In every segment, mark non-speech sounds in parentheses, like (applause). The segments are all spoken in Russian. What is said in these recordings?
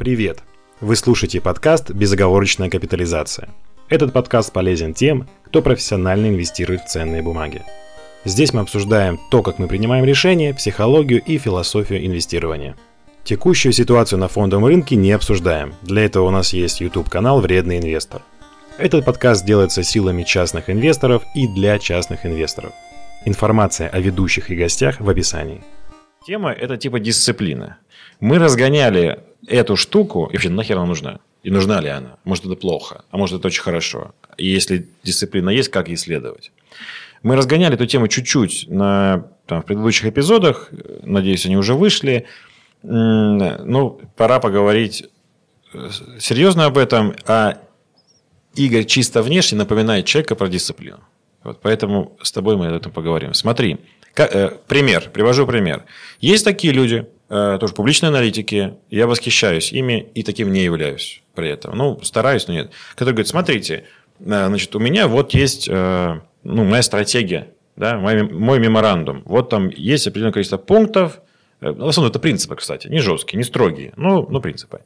Привет! Вы слушаете подкаст «Безоговорочная капитализация». Этот подкаст полезен тем, кто профессионально инвестирует в ценные бумаги. Здесь мы обсуждаем то, как мы принимаем решения, психологию и философию инвестирования. Текущую ситуацию на фондовом рынке не обсуждаем. Для этого у нас есть YouTube-канал «Вредный инвестор». Этот подкаст делается силами частных инвесторов и для частных инвесторов. Информация о ведущих и гостях в описании. Тема – это типа дисциплина. Мы разгоняли эту штуку, и вообще нахер она нужна? И нужна ли она? Может, это плохо, а может, это очень хорошо. И если дисциплина есть, как ей следовать? Мы разгоняли эту тему чуть-чуть на, там, в предыдущих эпизодах. Надеюсь, они уже вышли. Ну, пора поговорить э, серьезно об этом. А Игорь чисто внешне напоминает человека про дисциплину. Вот, поэтому с тобой мы об этом поговорим. Смотри, как, э, пример, привожу пример. Есть такие люди, тоже публичные аналитики, я восхищаюсь ими и таким не являюсь при этом. Ну, стараюсь, но нет. Которые говорят, смотрите, э, значит, у меня вот есть э, ну, моя стратегия, да, мой, мой меморандум. Вот там есть определенное количество пунктов, э, в основном это принципы, кстати, не жесткие, не строгие, но, но принципы.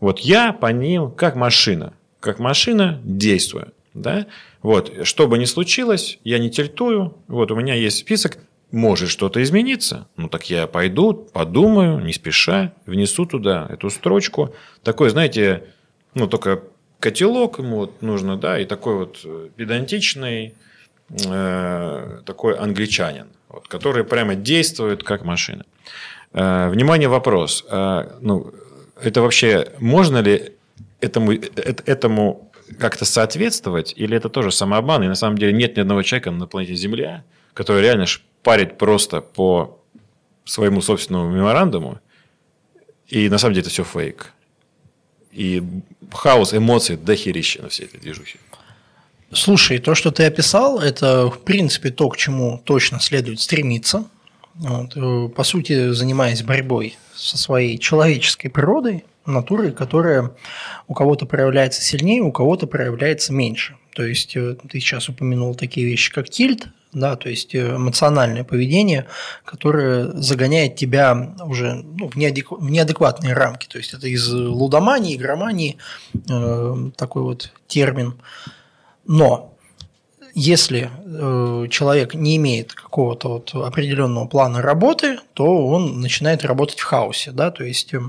Вот я по ним как машина, как машина действую. Да? Вот, что бы ни случилось, я не тельтую. Вот, у меня есть список, может что-то измениться. Ну, так я пойду, подумаю, не спеша, внесу туда эту строчку. Такой, знаете, ну, только котелок ему вот нужно, да, и такой вот э, педантичный, э, такой англичанин, вот, который прямо действует как машина. Э, внимание, вопрос. Э, ну, это вообще, можно ли этому, э, этому как-то соответствовать, или это тоже самообман, и на самом деле нет ни одного человека на планете Земля, который реально парит просто по своему собственному меморандуму, и на самом деле это все фейк. И хаос эмоций дохерища на всей этой движухе. Слушай, то, что ты описал, это, в принципе, то, к чему точно следует стремиться. Вот. Э, по сути, занимаясь борьбой со своей человеческой природой, натурой, которая у кого-то проявляется сильнее, у кого-то проявляется меньше. То есть э, ты сейчас упомянул такие вещи, как тильт, да, то есть э, эмоциональное поведение, которое загоняет тебя уже ну, в, неадек... в неадекватные рамки. То есть это из лудомании, игромании э, такой вот термин. Но если э, человек не имеет какого-то вот определенного плана работы, то он начинает работать в хаосе, да, то есть э,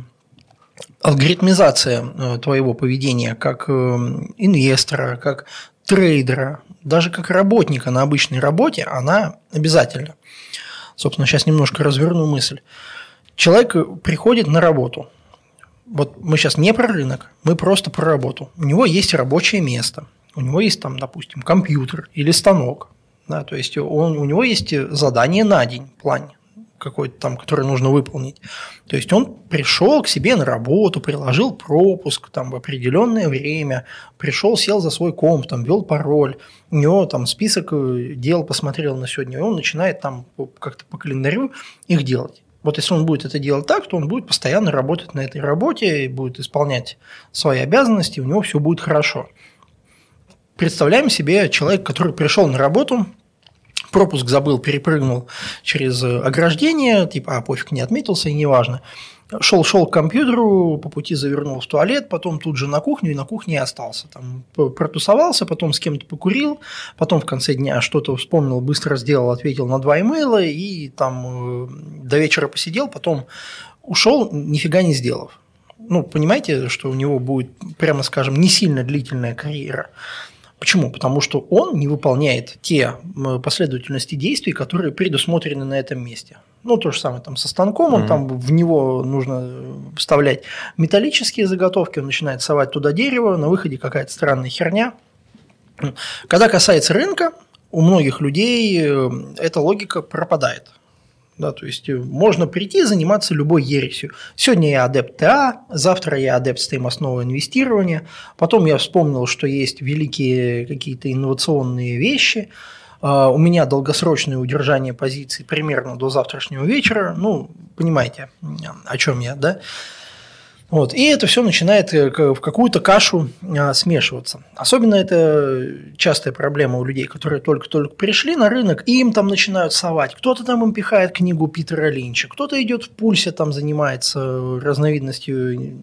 алгоритмизация э, твоего поведения как э, инвестора, как трейдера, даже как работника на обычной работе, она обязательна. Собственно, сейчас немножко разверну мысль. Человек приходит на работу. Вот мы сейчас не про рынок, мы просто про работу. У него есть рабочее место, у него есть там, допустим, компьютер или станок. Да, то есть он, у него есть задание на день, план какой-то там, который нужно выполнить. То есть он пришел к себе на работу, приложил пропуск там в определенное время, пришел, сел за свой комп, там ввел пароль, у него там список э, дел посмотрел на сегодня, и он начинает там как-то по календарю их делать. Вот если он будет это делать так, то он будет постоянно работать на этой работе, и будет исполнять свои обязанности, у него все будет хорошо. Представляем себе человека, который пришел на работу, пропуск забыл, перепрыгнул через ограждение, типа, а пофиг, не отметился, и неважно. Шел, шел к компьютеру, по пути завернул в туалет, потом тут же на кухню, и на кухне остался. Там протусовался, потом с кем-то покурил, потом в конце дня что-то вспомнил, быстро сделал, ответил на два имейла, и там э, до вечера посидел, потом ушел, нифига не сделав. Ну, понимаете, что у него будет, прямо скажем, не сильно длительная карьера. Почему? Потому что он не выполняет те последовательности действий, которые предусмотрены на этом месте. Ну, то же самое там со станком, он mm-hmm. там в него нужно вставлять металлические заготовки, он начинает совать туда дерево, на выходе какая-то странная херня. Когда касается рынка, у многих людей э, эта логика пропадает. Да, то есть э, можно прийти и заниматься любой ересью. Сегодня я адепт ТА, завтра я адепт стоимостного инвестирования, потом я вспомнил, что есть великие какие-то инновационные вещи, а, у меня долгосрочное удержание позиций примерно до завтрашнего вечера, ну, понимаете, о чем я, да? Вот. И это все начинает э, в какую-то кашу а, смешиваться. Особенно это частая проблема у людей, которые только-только пришли на рынок, и им там начинают совать. Кто-то там им пихает книгу Питера Линча, кто-то идет в пульсе, там занимается разновидностью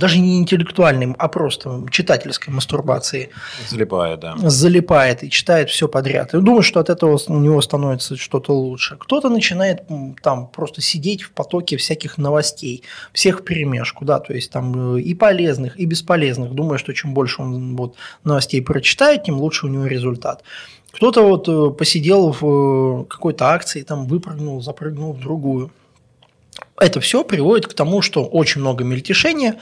даже не интеллектуальной, а просто читательской мастурбации. Залипает, да. Залипает и читает все подряд. И думает, что от этого у него становится что-то лучше. Кто-то начинает там просто сидеть в потоке всяких новостей, всех перемешку, да, то есть там э, и полезных, и бесполезных, думая, что чем больше он вот новостей прочитает, тем лучше у него результат. Кто-то вот э, посидел в э, какой-то акции, там выпрыгнул, запрыгнул в другую. Это все приводит к тому, что очень много мельтешения,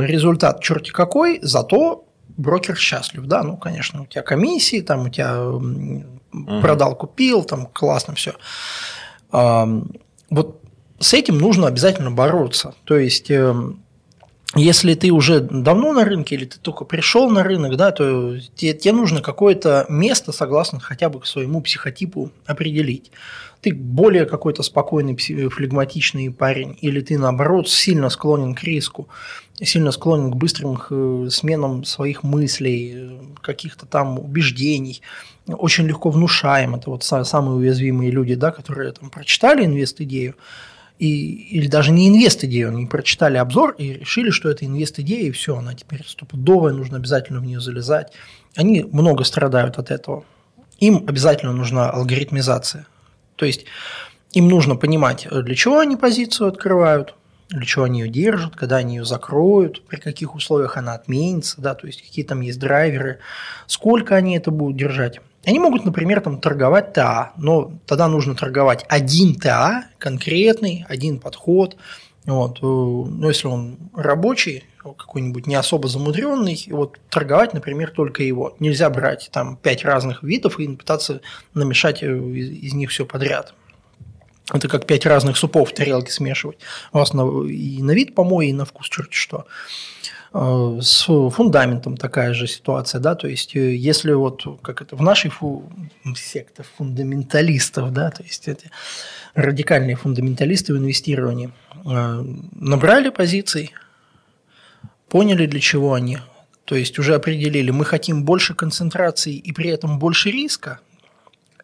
результат черти какой, зато брокер счастлив, да, ну, конечно, у тебя комиссии, там у тебя угу. продал, купил, там классно все. Вот с этим нужно обязательно бороться. То есть эм, если ты уже давно на рынке или ты только пришел на рынок, да, то тебе, тебе нужно какое-то место, согласно хотя бы к своему психотипу, определить. Ты более какой-то спокойный, флегматичный парень, или ты, наоборот, сильно склонен к риску, сильно склонен к быстрым э, сменам своих мыслей, э, каких-то там убеждений, очень легко внушаем. Это вот самые уязвимые люди, да, которые там прочитали инвест-идею, и, или даже не инвест-идею, они прочитали обзор и решили, что это инвест-идея, и все, она теперь стопудовая, нужно обязательно в нее залезать. Они много страдают от этого. Им обязательно нужна алгоритмизация. То есть им нужно понимать, для чего они позицию открывают, для чего они ее держат, когда они ее закроют, при каких условиях она отменится, да, то есть какие там есть драйверы, сколько они это будут держать. Они могут, например, там, торговать ТА, но тогда нужно торговать один ТА, конкретный, один подход. Вот. Э, но если он рабочий, какой-нибудь не особо замудренный, вот торговать, например, только его. Нельзя брать там пять разных видов и пытаться намешать э, из, из них все подряд. Это как пять разных супов в тарелке смешивать. У вас на, и на вид помой, и на вкус черти что. Э, с фундаментом такая же ситуация, да, то есть э, если вот как это в нашей фу... секте фундаменталистов, да, то есть эти радикальные фундаменталисты в инвестировании э, набрали позиций, поняли для чего они, то есть уже определили, мы хотим больше концентрации и при этом больше риска,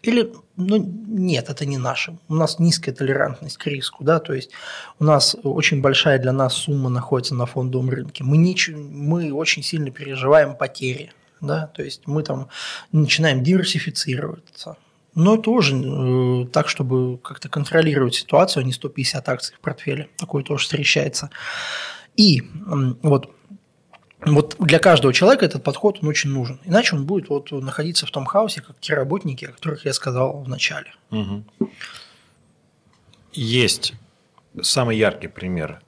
или, ну, нет, это не наше. У нас низкая толерантность к риску, да, то есть у нас очень большая для нас сумма находится на фондовом рынке. Мы, не, мы очень сильно переживаем потери, да, то есть мы там начинаем диверсифицироваться. Но тоже э, так, чтобы как-то контролировать ситуацию, а не 150 акций в портфеле. Такое тоже встречается. И вот вот для каждого человека этот подход он очень нужен. Иначе он будет вот находиться в том хаосе, как те работники, о которых я сказал в начале. Угу. Есть самый яркий пример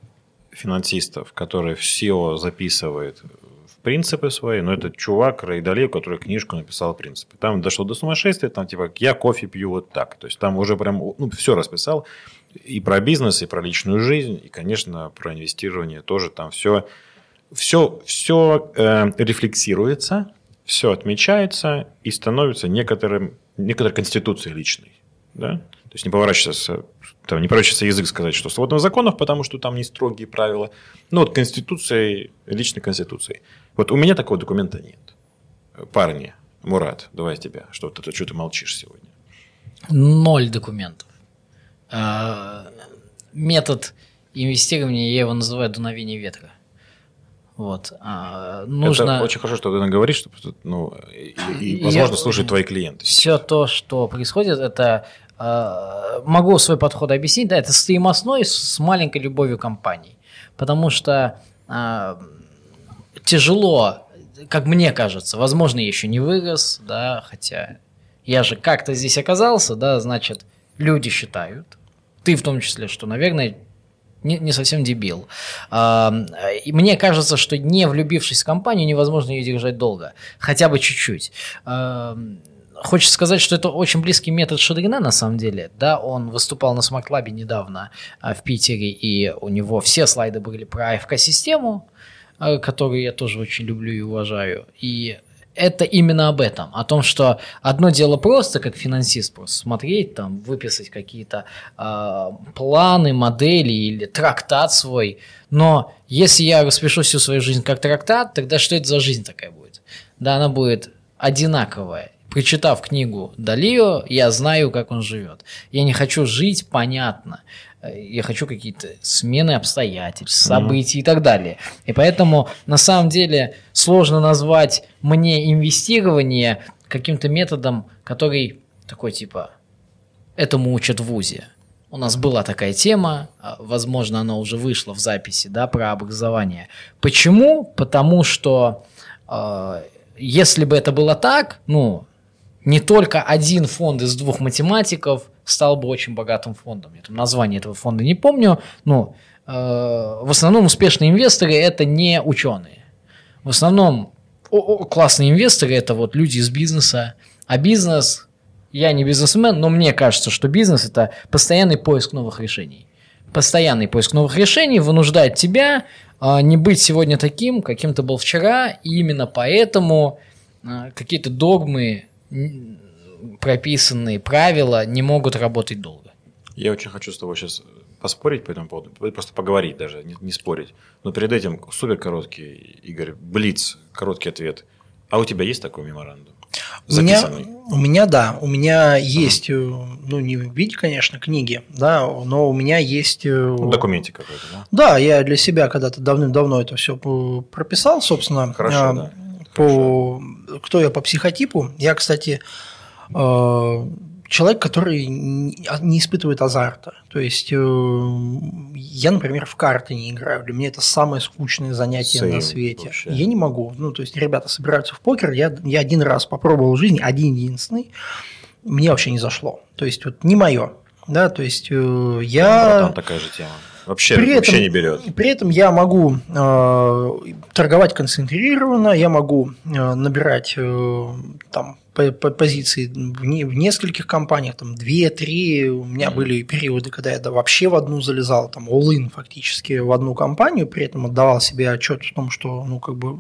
финансистов, который в SEO записывает в принципы свои, но это чувак Райдалев, который книжку написал принципы. Там дошло до сумасшествия, там типа я кофе пью вот так. То есть там уже прям ну, все расписал и про бизнес, и про личную жизнь, и, конечно, про инвестирование тоже там все все, все э, рефлексируется, все отмечается и становится некоторым, некоторой конституцией личной. Да? То есть не поворачивается, там, не поворачивается язык сказать, что свободных законов, потому что там не строгие правила. Ну вот конституцией, личной конституцией. Вот у меня такого документа нет. Парни, Мурат, давай тебя. Что ты, что ты молчишь сегодня? Ноль документов. А, метод инвестирования, я его называю дуновение ветра. Вот. А, нужно... Это очень хорошо, что ты говоришь, что, ну, и, и возможно, я... слушать твои клиенты. Все то, что происходит, это э, могу свой подход объяснить, да, это стоимостной с маленькой любовью компании. Потому что э, тяжело, как мне кажется, возможно, я еще не вырос, да, хотя я же как-то здесь оказался, да, значит, люди считают, ты в том числе, что, наверное, не, не совсем дебил. А, и мне кажется, что не влюбившись в компанию, невозможно ее держать долго. Хотя бы чуть-чуть. А, хочется сказать, что это очень близкий метод Шадрина на самом деле. Да, он выступал на Smart Lab недавно а, в Питере, и у него все слайды были про AFK-систему, которую я тоже очень люблю и уважаю. И это именно об этом, о том, что одно дело просто как финансист просто смотреть, там, выписать какие-то э, планы, модели или трактат свой, но если я распишу всю свою жизнь как трактат, тогда что это за жизнь такая будет? Да, она будет одинаковая. Прочитав книгу Далио, я знаю, как он живет. Я не хочу жить понятно. Я хочу какие-то смены обстоятельств, событий и так далее. И поэтому на самом деле сложно назвать мне инвестирование каким-то методом, который такой типа этому учат в ВУЗе. У нас была такая тема, а, возможно, она уже вышла в записи, да, про образование. Почему? Потому что э, если бы это было так, ну, не только один фонд из двух математиков стал бы очень богатым фондом. Я там название этого фонда не помню, но э, в основном успешные инвесторы это не ученые. В основном о, о, классные инвесторы это вот люди из бизнеса, а бизнес я не бизнесмен, но мне кажется, что бизнес это постоянный поиск новых решений. Постоянный поиск новых решений вынуждает тебя а, не быть сегодня таким, каким ты был вчера, и именно поэтому а, какие-то догмы, прописанные правила не могут работать долго. Я очень хочу с тобой сейчас поспорить по этому поводу, просто поговорить даже, не, не спорить. Но перед этим супер короткий, Игорь, блиц, короткий ответ. А у тебя есть такой меморандум? У меня, у меня, да, у меня есть, uh ну, не в виде, конечно, книги, да, но у меня есть... Э, ну, документе какой-то, да? Да, я для себя когда-то давным-давно это все прописал, собственно. Хорошо, а, да. По, Хорошо. Кто я по психотипу. Я, кстати, человек, который не испытывает азарта. То есть э, я, например, в карты не играю. Для меня это самое скучное занятие Same на свете. Вообще. Я не могу. Ну, то есть ребята собираются в покер. Я, я один раз попробовал в жизни, один единственный. Мне вообще не зашло. То есть вот не мое. Да, то есть э, я. Там такая же тема. Вообще, при вообще не берет. При этом я могу э, торговать концентрированно, я могу э, набирать э, там по, по позиции в, не, в нескольких компаниях, там 2-3. У меня mm-hmm. были периоды, когда я да, вообще в одну залезал, там all-in фактически в одну компанию, при этом отдавал себе отчет в том, что ну как бы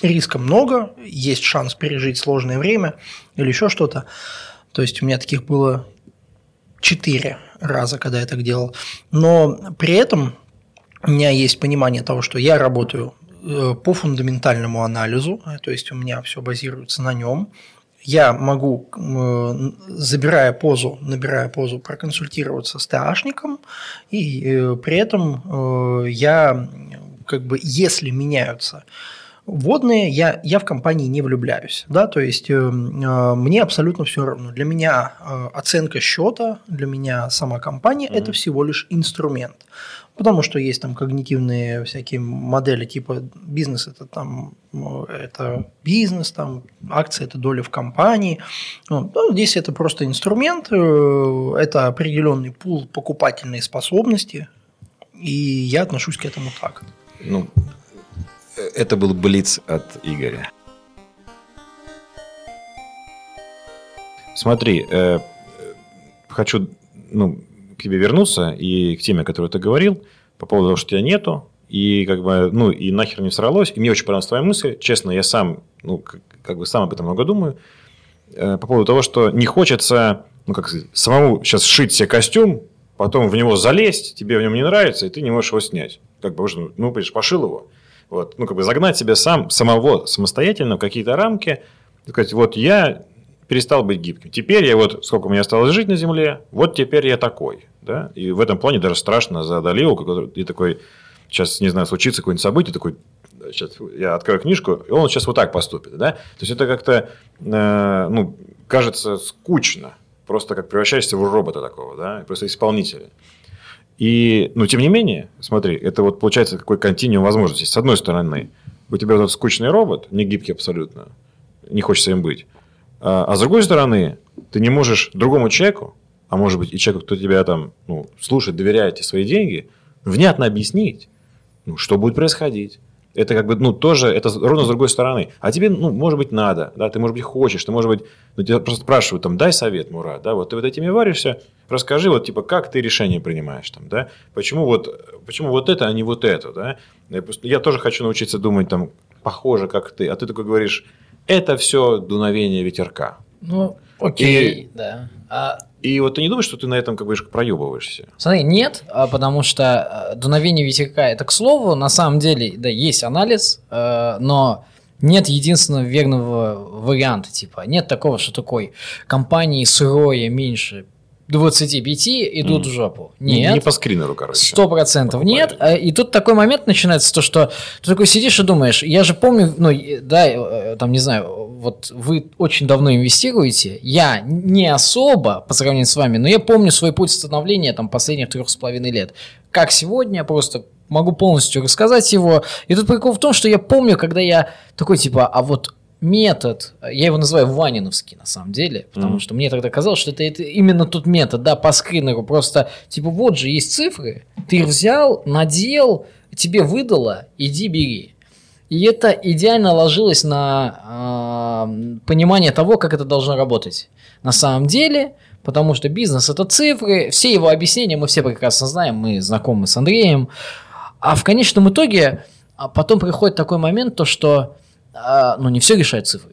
риска много, есть шанс пережить сложное время или еще что-то. То есть у меня таких было четыре раза, когда я так делал. Но при этом у меня есть понимание того, что я работаю э, по фундаментальному анализу, э, то есть у меня все базируется на нем. Я могу, э, забирая позу, набирая позу, проконсультироваться с ТАшником, и при этом я, как бы, если меняются Водные я, я в компании не влюбляюсь, да, то есть э, э, мне абсолютно все равно. Для меня э, оценка счета, для меня сама компания mm-hmm. это всего лишь инструмент. Потому что есть там когнитивные всякие модели типа бизнес это там это бизнес, там акции это доля в компании. Ну, здесь это просто инструмент, э, это определенный пул покупательной способности, и я отношусь к этому так. Ну, это был Блиц от Игоря. Смотри, э, хочу ну, к тебе вернуться и к теме, о которой ты говорил, по поводу того, что тебя нету, и как бы, ну, и нахер не сорвалось. И мне очень понравилась твоя мысль. Честно, я сам, ну, как, как бы сам об этом много думаю. Э, по поводу того, что не хочется, ну, как сказать, самому сейчас сшить себе костюм, потом в него залезть, тебе в нем не нравится, и ты не можешь его снять. Как бы, ну, понимаешь, пошил его. Вот, ну, как бы загнать себя сам, самого самостоятельно в какие-то рамки, сказать, вот я перестал быть гибким. Теперь я вот, сколько у меня осталось жить на Земле, вот теперь я такой. Да? И в этом плане даже страшно за Далио, и такой, сейчас, не знаю, случится какое-нибудь событие, такой, сейчас я открою книжку, и он сейчас вот так поступит. Да? То есть, это как-то, э, ну, кажется скучно. Просто как превращаешься в робота такого, да, просто исполнителя. И, но тем не менее, смотри, это вот получается какой континуум возможностей. С одной стороны, у тебя этот скучный робот, не гибкий абсолютно, не хочется им быть. А, а с другой стороны, ты не можешь другому человеку, а может быть и человеку, кто тебя там ну, слушает, доверяет тебе свои деньги, внятно объяснить, ну, что будет происходить, это как бы, ну, тоже, это ровно с другой стороны. А тебе, ну, может быть, надо, да, ты, может быть, хочешь, ты, может быть, ну, тебя просто спрашивают, там, дай совет, Мурат, да, вот ты вот этими варишься, расскажи, вот, типа, как ты решение принимаешь, там, да, почему вот, почему вот это, а не вот это, да. Я, тоже хочу научиться думать, там, похоже, как ты, а ты такой говоришь, это все дуновение ветерка. Ну, окей, и, да. А и вот ты не думаешь, что ты на этом как бы проебываешься? Смотри, нет, а потому что э, дуновение ветерка, это к слову, на самом деле, да, есть анализ, э, но нет единственного верного варианта, типа, нет такого, что такой компании сырое меньше 25 идут в жопу. Нет. Не по скринеру, короче. Сто процентов нет. А, И тут такой момент начинается, то, что ты такой сидишь и думаешь, я же помню, ну, да, э, там, не знаю, вот вы очень давно инвестируете, я не особо по сравнению с вами, но я помню свой путь становления там последних трех с половиной лет. Как сегодня, просто могу полностью рассказать его. И тут прикол в том, что я помню, когда я такой, типа, а вот метод, я его называю Ваниновский на самом деле, потому Мгм. что мне тогда казалось, что это, это именно тот метод, да, по скринеру, просто, типа, вот же есть цифры, ты их взял, надел, тебе выдало, иди бери. И это идеально ложилось на а, понимание того, как это должно работать. На самом деле, потому что бизнес это цифры, все его объяснения мы все прекрасно знаем, мы знакомы с Андреем. А в конечном итоге а, потом приходит такой момент, то что а, ну, не все решают цифры.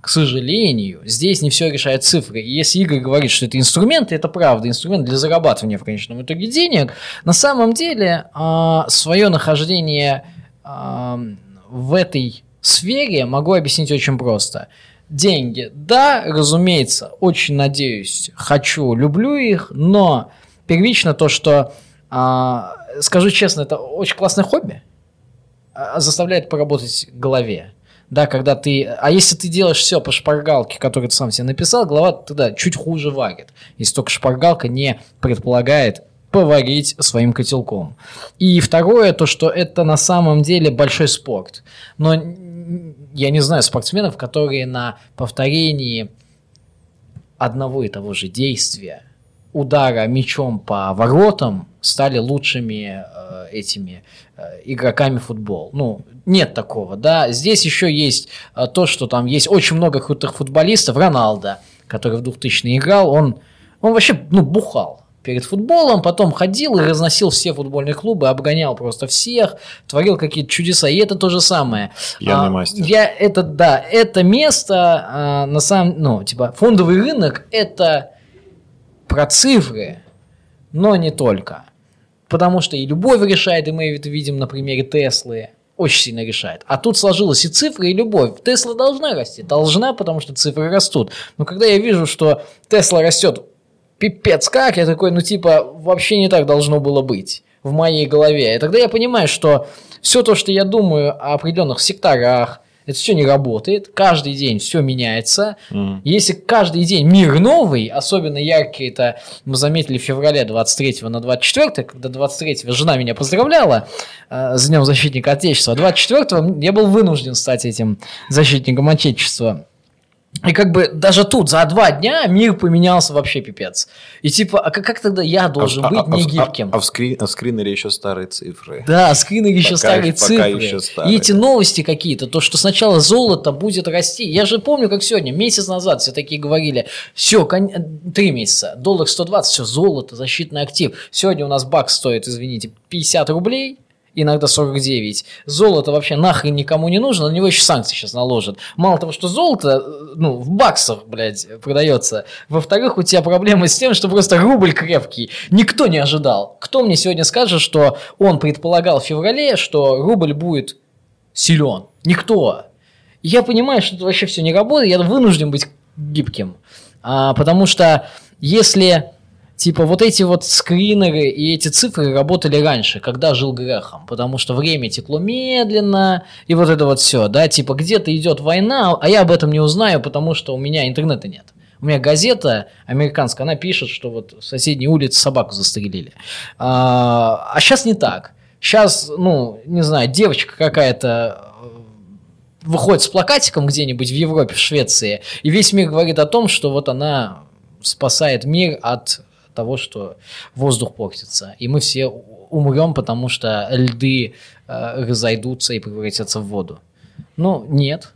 К сожалению, здесь не все решает цифры. И если Игорь говорит, что это инструменты, это правда, инструмент для зарабатывания в конечном итоге денег, на самом деле свое нахождение а, в этой сфере могу объяснить очень просто. Деньги, да, разумеется, очень надеюсь, хочу, люблю их, но первично то, что, а, скажу честно, это очень классное хобби, а, заставляет поработать голове. Да, когда ты... А если ты делаешь все по шпаргалке, которую ты сам себе написал, голова тогда чуть хуже варит. Если только шпаргалка не предполагает поварить своим котелком. И второе, то, что это на самом деле большой спорт. Но я не знаю спортсменов, которые на повторении одного и того же действия, удара мячом по воротам, стали лучшими э, этими э, игроками футбол. Ну, нет такого, да. Здесь еще есть э, то, что там есть очень много крутых футболистов. Роналдо, который в 2000 играл, он, он вообще, ну, бухал перед футболом, потом ходил и разносил все футбольные клубы, обгонял просто всех, творил какие-то чудеса. И это то же самое. Пьяный А, мастер. Я это, да, это место, а, на самом, ну, типа, фондовый рынок, это про цифры, но не только. Потому что и любовь решает, и мы это видим на примере Теслы, очень сильно решает. А тут сложилась и цифры, и любовь. Тесла должна расти, должна, потому что цифры растут. Но когда я вижу, что Тесла растет пипец как, я такой, ну типа, вообще не так должно было быть в моей голове. И тогда я понимаю, что все то, что я думаю о определенных секторах, это все не работает, каждый день все меняется. Мгм. Если каждый день мир новый, особенно яркий, это мы заметили в феврале 23 на 24, когда 23 жена меня поздравляла э, с Днем Защитника Отечества, а 24 я был вынужден стать этим защитником Отечества. И как бы даже тут за два дня мир поменялся вообще пипец. И типа, а как, как тогда я должен А- быть а- а- не а- гибким? А, в скрин- а в скринере еще старые цифры. Да, скрины еще Пока старые пока цифры. еще старые. И эти новости какие-то, то, что сначала золото будет расти. Я же помню, как сегодня, месяц назад все такие говорили, все, три месяца, доллар 120, все, золото, защитный актив. Сегодня у нас бакс стоит, извините, 50 рублей, иногда 49. Золото вообще нахрен никому не нужно, на него еще санкции сейчас наложат. Мало того, что золото, э, ну, в баксах, блядь, продается. Во-вторых, у тебя проблемы с тем, что просто рубль крепкий. Никто не ожидал. Кто мне сегодня скажет, что он предполагал в феврале, что рубль будет силен? Никто. Я понимаю, что это вообще все не работает, я вынужден быть гибким. А, потому что если типа вот эти вот скринеры и эти цифры работали раньше, когда жил Грехом, потому что время текло медленно, и вот это вот все, да, типа где-то идет война, а я об этом не узнаю, потому что у меня интернета нет. У меня газета американская, она пишет, что вот в соседней улице собаку застрелили. А, а сейчас не так. Сейчас, ну, не знаю, девочка какая-то э, выходит с плакатиком где-нибудь в Европе, в Швеции, и весь мир говорит о том, что вот она спасает мир от того, что воздух портится, и мы все умрем, потому что льды э, разойдутся и превратятся в воду. Ну, нет.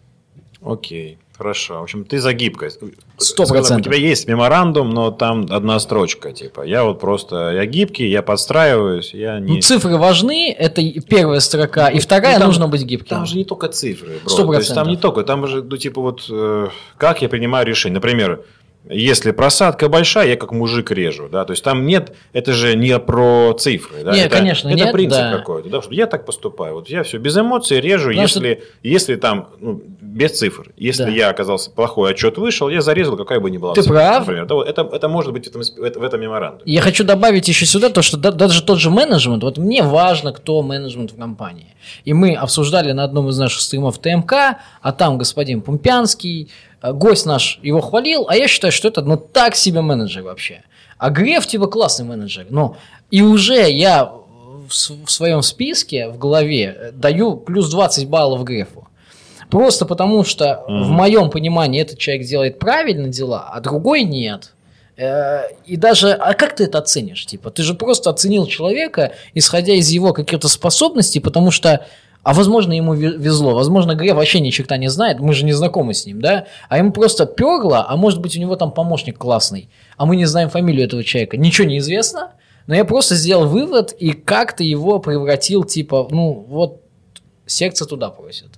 Окей, хорошо. В общем, ты за гибкость. Сто процентов. У тебя есть меморандум, но там одна строчка, типа, я вот просто, я гибкий, я подстраиваюсь, я не... Ну, цифры важны, это первая строка, и вторая Ну, там- нужно быть гибким. Там же не только цифры, бро. Сто То есть там процентов. не только, там же, ну, типа, вот, э, как я принимаю решение. Например, Если просадка большая, я как мужик режу, да, то есть там нет, это же не про цифры, да, Нет, это, конечно, это нет, принцип да. какой-то, да, что я так поступаю, вот я все без эмоций режу, Потому если, если там, ну, без цифр, если Да. я оказался плохой отчет вышел, я зарезал, какая бы ни была Ты цифра, прав. например, Да, вот это, это может быть в этом, в этом меморандуме. Я хочу добавить еще сюда то, что да- даже тот же менеджмент, вот мне важно, кто менеджмент в компании. И мы обсуждали на одном из наших стримов ТМК, а там господин Пумпянский, э, гость наш его хвалил, а я считаю, что это ну так себе менеджер вообще. А Греф типа классный менеджер. Но и уже я в своем списке в голове э, даю плюс 20 баллов Грефу. Просто потому, что в моем понимании этот человек делает правильно дела, а другой нет. Э, И даже, а как ты это оценишь? Типа, ты же просто оценил человека, исходя из его каких-то способностей, потому что, а возможно, ему ве- везло, возможно, Греф вообще ни черта не знает, мы же не знакомы с ним, да? А ему просто перло, а может быть, у него там помощник классный, а мы не знаем фамилию этого человека. Ничего не известно, но я просто сделал вывод и как-то его превратил, типа, ну, вот секция туда просит.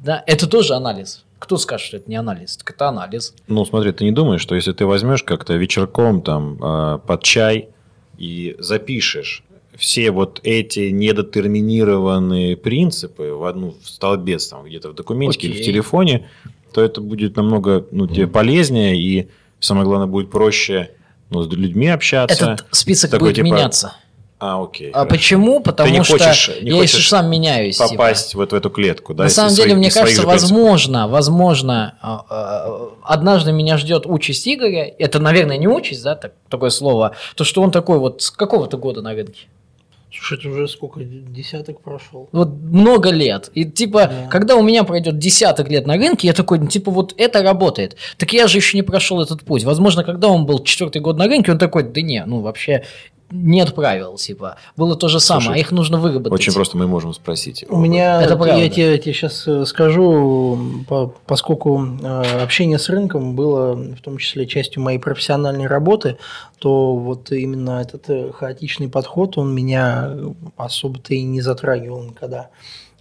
Да, это тоже анализ. Кто скажет, что это не анализ? Так это анализ. Ну, смотри, ты не думаешь, что если ты возьмешь как-то вечерком там э, под чай и запишешь все вот эти недетерминированные принципы в одну в столбец там где-то в документике или в Окей. телефоне, то это будет намного ну, тебе полезнее и самое главное будет проще ну, с людьми общаться. Этот список Такой, будет типа, меняться. А, окей. А почему? Потому не что хочешь- не я еще хочешь сам меняюсь. типа. попасть вот в эту клетку, да? На самом своих- деле, мне из своих кажется, возможно, возможно, а, а, однажды меня ждет участь Игоря. Это, наверное, не участь, да, так- такое слово. То, что он такой вот с какого-то года на рынке. Слушай, это уже сколько, десяток прошел. Вот много лет. И типа, Да. когда у меня пройдет десяток лет на рынке, я такой, ну, типа, вот это работает. Так я же еще не прошел этот путь. Возможно, когда он был четвертый год на рынке, он такой, да не, ну вообще нет правил, типа. Было то же самое, Слушай, а их нужно выработать. Очень просто мы можем спросить. У меня, Это я правда. тебе, сейчас скажу, по- поскольку э, общение с рынком было в том числе частью моей профессиональной работы, то вот именно этот э, хаотичный подход, он меня особо-то и не затрагивал никогда.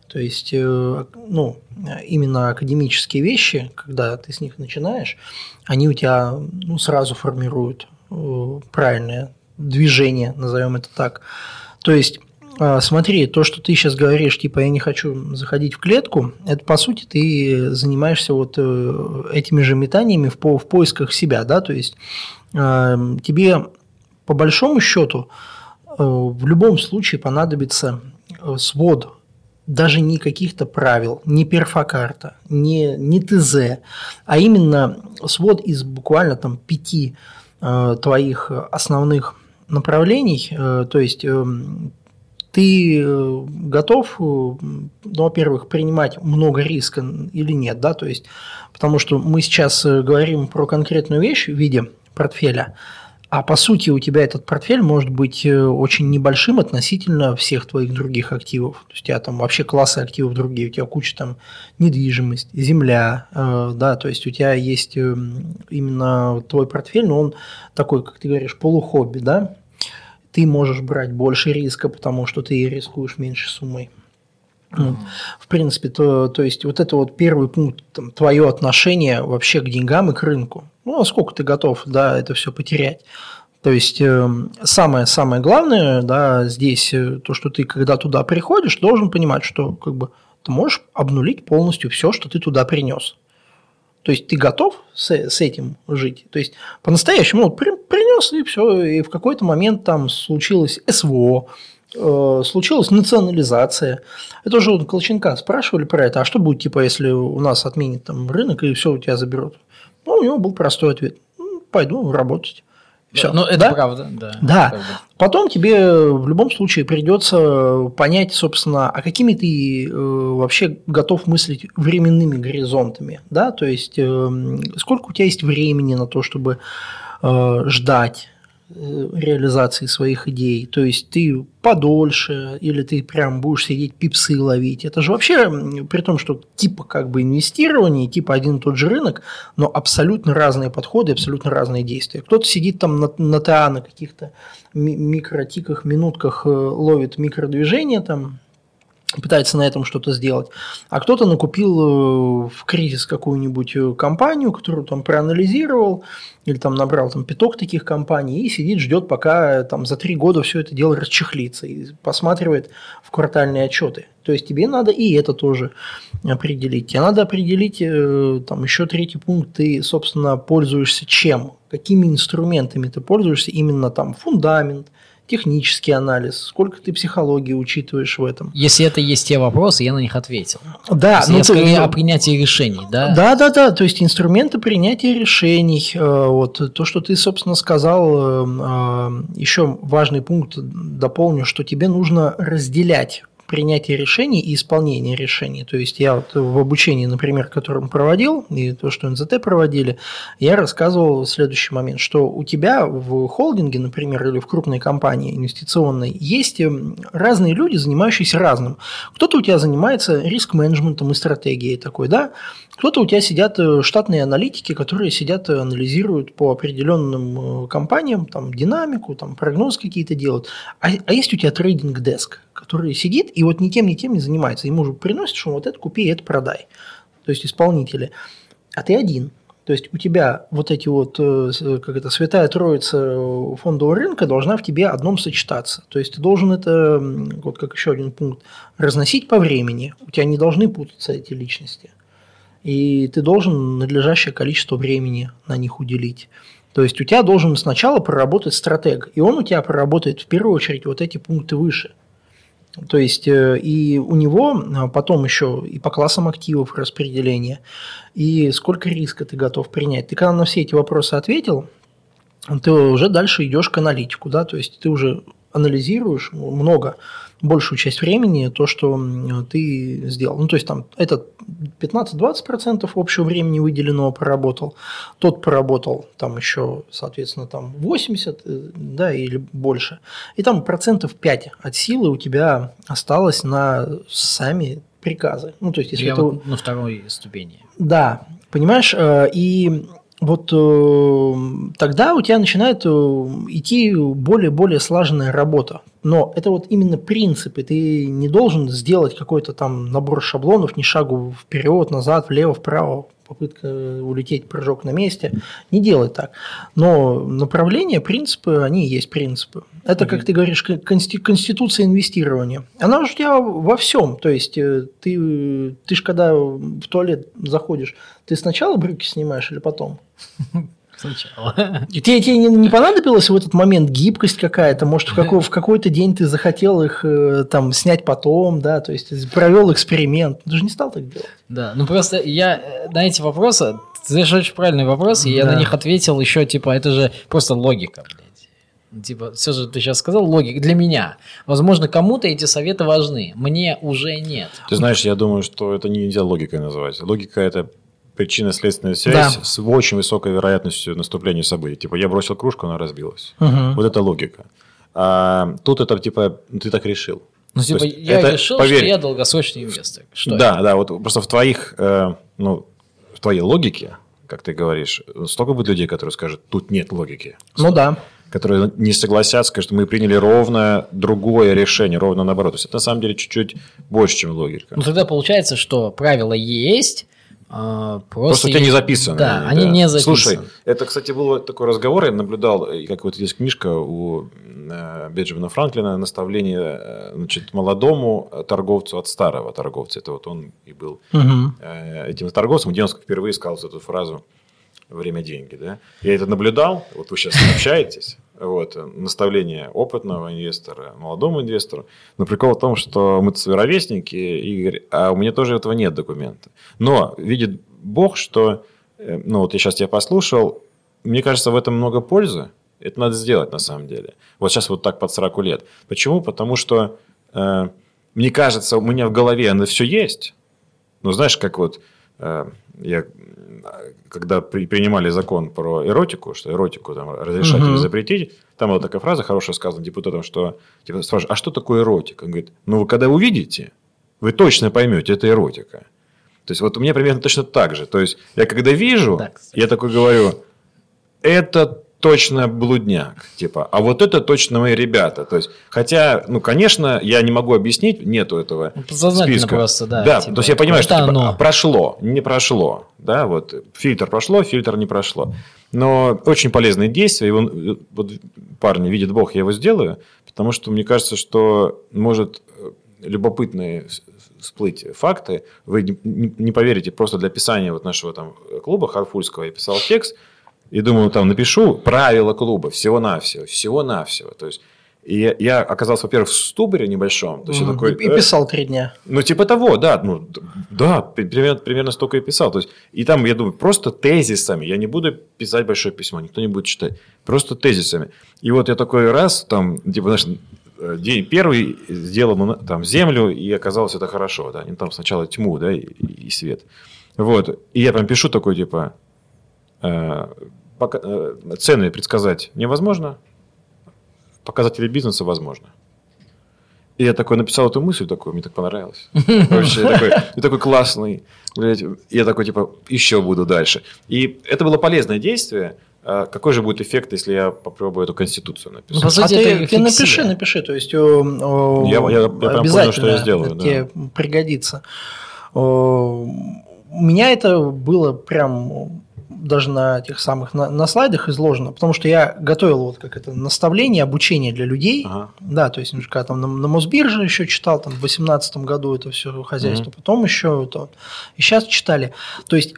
То есть, э, ну, именно академические вещи, когда ты с них начинаешь, они у тебя ну, сразу формируют э, правильное движение, назовем это так. То есть, а, смотри, то, что ты сейчас говоришь, типа, я не хочу заходить в клетку, это, по сути, ты занимаешься вот э, этими же метаниями в, по- в поисках себя, да, то есть э, тебе, по большому счету, э, в любом случае понадобится э, свод даже не каких-то правил, не перфокарта, не, не ТЗ, а именно свод из буквально там пяти э, твоих основных направлений. Э, то есть э, ты э, готов, э, ну, во-первых, принимать много риска или нет, да, то есть, потому что мы сейчас говорим про конкретную вещь в виде портфеля, а по сути у тебя этот портфель может быть э, очень небольшим относительно всех твоих других активов. То есть у тебя там вообще классы активов другие, у тебя куча там недвижимость, земля, э, да, то есть у тебя есть э, именно твой портфель, но он такой, как ты говоришь, полухобби, да, ты можешь брать больше риска, потому что ты рискуешь меньше суммой. Ну, В принципе, то, то есть вот это вот первый пункт, там, твое отношение вообще к деньгам и к рынку. Ну, насколько ты готов, да, это все потерять. То есть эм, самое-самое главное, да, здесь э, то, что ты, когда туда приходишь, должен понимать, что как бы ты можешь обнулить полностью все, что ты туда принес. То есть ты готов с, с этим жить. То есть по-настоящему ну, при- принес и все, и в какой-то момент там случилось СВО, случилась национализация. Это уже у Колченка спрашивали про это, а что будет, типа, если у нас отменят там рынок и все у тебя заберут? Ну, у него был простой ответ. «Ну, Пойду работать. Все. Ну, это правда, да. Да. Бы. Потом тебе в любом случае придется понять, собственно, а какими ты э, вообще готов мыслить временными горизонтами, да, то есть э, сколько у тебя есть времени на то, чтобы э, ждать э, реализации своих идей, то есть ты подольше или ты прям будешь сидеть пипсы ловить. Это же вообще, при том, что типа как бы инвестирование, типа один и тот же рынок, но абсолютно разные подходы, абсолютно разные действия. Кто-то сидит там на, на ТА, на каких-то ми- микротиках, минутках э, ловит микродвижения там, пытается на этом что-то сделать. А кто-то накупил э, в кризис какую-нибудь э, компанию, которую там проанализировал, или там набрал там пяток таких компаний и сидит, ждет, пока там за три года все это дело расчехлится и посматривает в квартальные отчеты. То есть тебе надо и это тоже определить. Тебе надо определить э, там еще третий пункт, ты, собственно, пользуешься чем, какими инструментами ты пользуешься, именно там фундамент, технический анализ, сколько ты психологии учитываешь в этом. Если это есть те вопросы, я на них ответил. Да, ну, я ты, скорее о принятии решений, да? Да, да, да, то есть инструменты принятия решений. Э, вот то, что ты, собственно, сказал, э, э, еще важный пункт дополню, что тебе нужно разделять принятия решений и исполнения решений. То есть я вот в обучении, например, которым проводил, и то, что НЗТ проводили, я рассказывал следующий момент, что у тебя в холдинге, например, или в крупной компании инвестиционной есть эм, разные люди, занимающиеся разным. Кто-то у тебя занимается риск-менеджментом и стратегией такой, да, кто-то у тебя сидят э, штатные аналитики, которые сидят и анализируют по определенным э, компаниям, там, динамику, там, прогноз какие-то делают. А, а есть у тебя трейдинг-деск, который сидит и вот ни тем, ни тем не занимается. Ему же приносит, что вот это купи, это продай. То есть исполнители. А ты один. То есть у тебя вот эти вот, э, как это, святая троица фондового рынка должна в тебе одном сочетаться. То есть ты должен это, вот как еще один пункт, разносить по времени. У тебя не должны путаться эти личности и ты должен надлежащее количество времени на них уделить. То есть у тебя должен сначала проработать стратег, и он у тебя проработает в первую очередь вот эти пункты выше. То есть э, и у него а, потом еще и по классам активов распределение, и сколько риска ты готов принять. Ты когда на все эти вопросы ответил, ты уже дальше идешь к аналитику, да, то есть ты уже анализируешь много большую часть времени то, что ты сделал. Ну, то есть там этот 15-20% общего времени выделенного поработал, тот поработал там еще, соответственно, там 80, э, да, или больше. И там процентов 5 от силы у тебя осталось на сами приказы. Ну, то есть, если Я это... вот на второй ступени. Да, понимаешь, э, и вот э, тогда у тебя начинает э, идти более-более слаженная работа. Но это вот именно принципы. Ты не должен сделать какой-то там набор шаблонов, ни шагу вперед, назад, влево, вправо, попытка улететь, прыжок на месте. Не делай так. Но направления, принципы, они есть принципы. Это, как ты говоришь, конституция инвестирования. Она у тебя во всем. То есть э, ты, ты же когда в туалет заходишь, ты сначала брюки снимаешь или потом? (laughs) Сначала. И тебе, тебе не, не понадобилась в этот момент гибкость какая-то? Может, в, какой, в какой-то день ты захотел их э, там снять потом, да? То есть провел эксперимент. Ты же не стал так делать. Да, ну просто я э, на эти вопросы, ты задаешь очень правильный вопрос, и я на них ответил еще, типа, это же просто логика, блядь. Типа, все же ты сейчас сказал, логика для меня. Возможно, кому-то эти советы важны, мне уже нет. Ты знаешь, я думаю, что это нельзя логикой называть. Логика – это причинно-следственная связь да. с очень высокой вероятностью наступления событий. Типа, я бросил кружку, она разбилась. Угу. Вот это логика. А тут это типа, ты так решил. Ну, типа, есть, я это, решил, поверь, что я долгосрочный инвестор. Что да, я? да, вот просто в твоих, э, ну, в твоей логике, как ты говоришь, столько будет людей, которые скажут, тут нет логики. Ну да. Которые не согласятся, скажут, мы приняли ровно другое решение, ровно наоборот. То есть это на самом деле чуть-чуть больше, чем логика. Ну тогда получается, что правила есть, просто, просто у тебя не записано. Да, да, они не записаны. Слушай, это, кстати, был такой разговор, я наблюдал, как вот есть книжка у э, Бенджамина Франклина «Наставление э, значит, молодому торговцу от старого торговца». Это вот он и был угу. этим торговцем, где он впервые сказал эту фразу «время – деньги». Да? Я это наблюдал, вот вы сейчас общаетесь, вот, наставление опытного инвестора, молодому инвестору. Но прикол в том, что мы ровесники, Игорь, а у меня тоже этого нет документа. Но видит Бог, что, э, ну вот я сейчас тебя послушал, мне кажется, в этом много пользы. Это надо сделать на самом деле. Вот сейчас вот так под 40 лет. Почему? Потому что, э, мне кажется, у меня в голове оно все есть. Ну, знаешь, как вот я когда при, принимали закон про эротику, что эротику там разрешать угу. или запретить, там была такая фраза хорошая сказана депутатом, что типа спрашивают, а что такое эротика? Он говорит, ну вы когда увидите, вы точно поймете, это эротика. То есть вот у меня примерно точно так же. То есть я когда вижу, да, я такой говорю, это точно блудняк, типа, а вот это точно мои ребята. То есть, хотя, ну, конечно, я не могу объяснить, нету этого Ну, списка. просто, да, Да, типа, то есть я понимаю, что типа, оно. прошло, не прошло, да, вот фильтр прошло, фильтр не прошло. Но очень полезные действия, и он, вот парни, видит Бог, я его сделаю, потому что мне кажется, что может э, любопытные всплыть факты, вы не поверите, просто для описания вот нашего там клуба Харфульского я писал текст, и думаю, там напишу правила клуба всего-навсего, всего-навсего. То есть, и я, оказался, во-первых, в ступоре небольшом. То есть, я Мгм. такой, И э, писал три дня. ну, типа того, да, ну, да, при- примерно, примерно столько и писал. То есть, и там, я думаю, просто тезисами. Я не буду писать большое письмо, никто не будет читать. Просто тезисами. И вот я такой раз, там, типа, знаешь, э, день первый сделал там землю, и оказалось это хорошо, да. Они там сначала тьму, да, и, и свет. Вот. И я прям пишу такой, типа, цены предсказать невозможно, показатели бизнеса возможно. И я такой написал эту мысль, такой, мне так понравилось. (laughs) Короче, я такой, я такой классный. блядь. Я такой, типа, еще буду дальше. И это было полезное действие. А Какой же будет эффект, если я попробую эту конституцию Ну, по написать? сути, а ты, ты напиши, напиши, то есть о, о, Я- я- я прям понял, что я сделаю, это да. тебе пригодится. О, У меня это было прям даже на тех самых на, на слайдах изложено, потому что я готовил вот как это наставление, обучение для людей, Ага. да, то есть когда там на, на Мосбирже еще читал, там в 2018 году это все хозяйство, Мгм. потом еще это, и сейчас читали. То есть,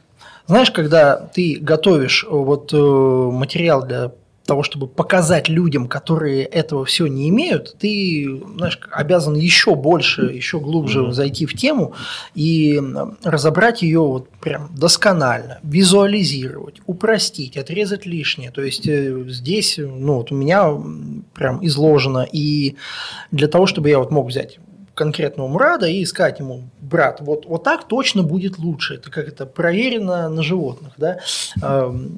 знаешь, когда ты готовишь э, вот э, материал для того, чтобы показать людям, которые этого все не имеют, ты, знаешь, обязан еще больше, еще глубже Мгм. зайти в тему и разобрать ее вот прям досконально, визуализировать, упростить, отрезать лишнее. То есть э, здесь, ну вот у меня прям изложено, и для того, чтобы я вот мог взять конкретного Мурада и сказать ему, брат, вот, вот так точно будет лучше. Это как это проверено на животных, да?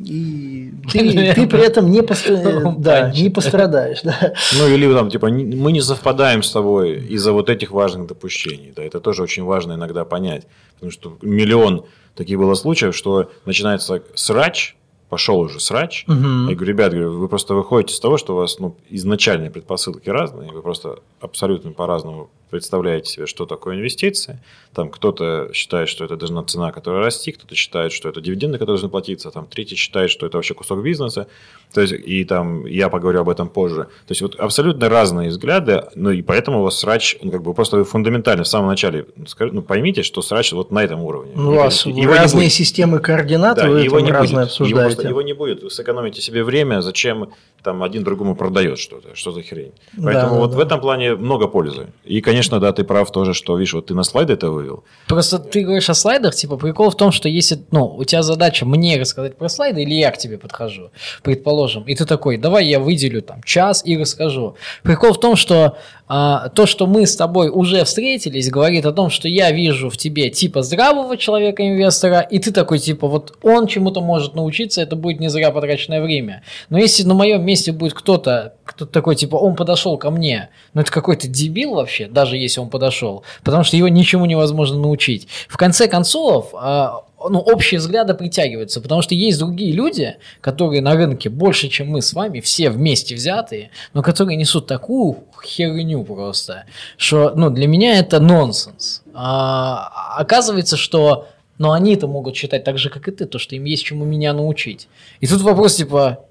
И ты, (laughs) ты при этом не, постра- да, Панчик. не пострадаешь, да. (laughs) Ну, или там, типа, мы не совпадаем с тобой из-за вот этих важных допущений. Да, это тоже очень важно иногда понять. Потому что миллион таких было случаев, что начинается срач, пошел уже срач. Мгм. Я говорю, ребят, говорю, вы просто выходите с того, что у вас ну, изначальные предпосылки разные, вы просто абсолютно по-разному представляете себе, что такое инвестиции. Там кто-то считает, что это должна цена, которая расти, кто-то считает, что это дивиденды, которые должны платиться, там третий считает, что это вообще кусок бизнеса. То есть, и там я поговорю об этом позже. То есть, вот абсолютно разные взгляды, ну и поэтому у вас срач, ну, как бы просто фундаментально в самом начале, ну, ну, поймите, что срач вот на этом уровне. Ну, У вас его разные системы координат, Да, вы его не разное будет. Его, просто- его не будет. Сэкономите себе время, зачем там один другому продает что-то, что за хрень. Поэтому да, вот да. в этом плане много пользы. И, конечно, да, ты прав тоже, что, видишь, вот ты на слайды это вывел. Просто ты говоришь о слайдах, типа, прикол в том, что если, ну, у тебя задача мне рассказать про слайды, или я к тебе подхожу, предположим, и ты такой, давай я выделю там час и расскажу. Прикол в том, что то, что мы с тобой уже встретились, говорит о том, что я вижу в тебе типа здравого человека-инвестора, и ты такой, типа, вот он чему-то может научиться, это будет не зря потраченное время. Но если на моем месте будет кто-то, кто такой, типа, он подошел ко мне, ну это какой-то дебил вообще, даже если он подошел, потому что его ничему невозможно научить. В конце концов, а, ну, общие взгляды притягиваются, потому что есть другие люди, которые на рынке больше, чем мы с вами, все вместе взятые, но которые несут такую херню просто, что, ну, для меня это нонсенс. А, оказывается, что, ну, они-то могут считать так же, как и ты, то, что им есть чему меня научить. И тут вопрос, типа,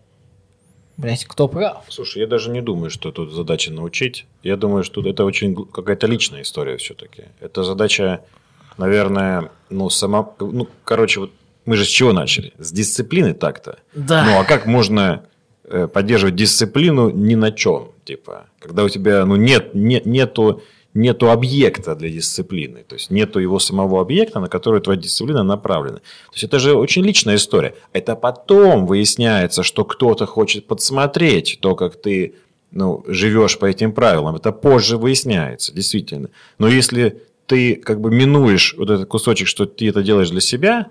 блять, кто прав? Слушай, я даже не думаю, что тут задача научить. Я думаю, что это очень какая-то личная история все-таки. Это задача, наверное, ну, сама... Ну, короче, вот мы же с чего начали? С дисциплины так-то. Да. Ну, а как можно э, поддерживать дисциплину ни на чем? Типа, когда у тебя ну, нет, нет, нету, нету объекта для дисциплины. То есть, нету его самого объекта, на который твоя дисциплина направлена. То есть, это же очень личная история. Это потом выясняется, что кто-то хочет подсмотреть то, как ты ну, живешь по этим правилам. Это позже выясняется, действительно. Но если ты как бы минуешь вот этот кусочек, что ты это делаешь для себя,